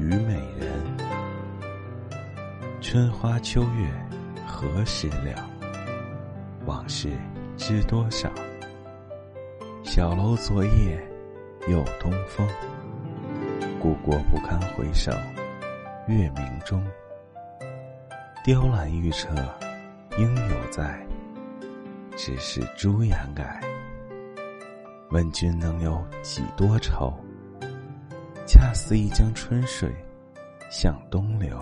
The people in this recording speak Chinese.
虞美人。春花秋月何时了？往事知多少？小楼昨夜又东风。故国不堪回首月明中。雕栏玉砌应犹在，只是朱颜改。问君能有几多愁？恰似一江春水向东流。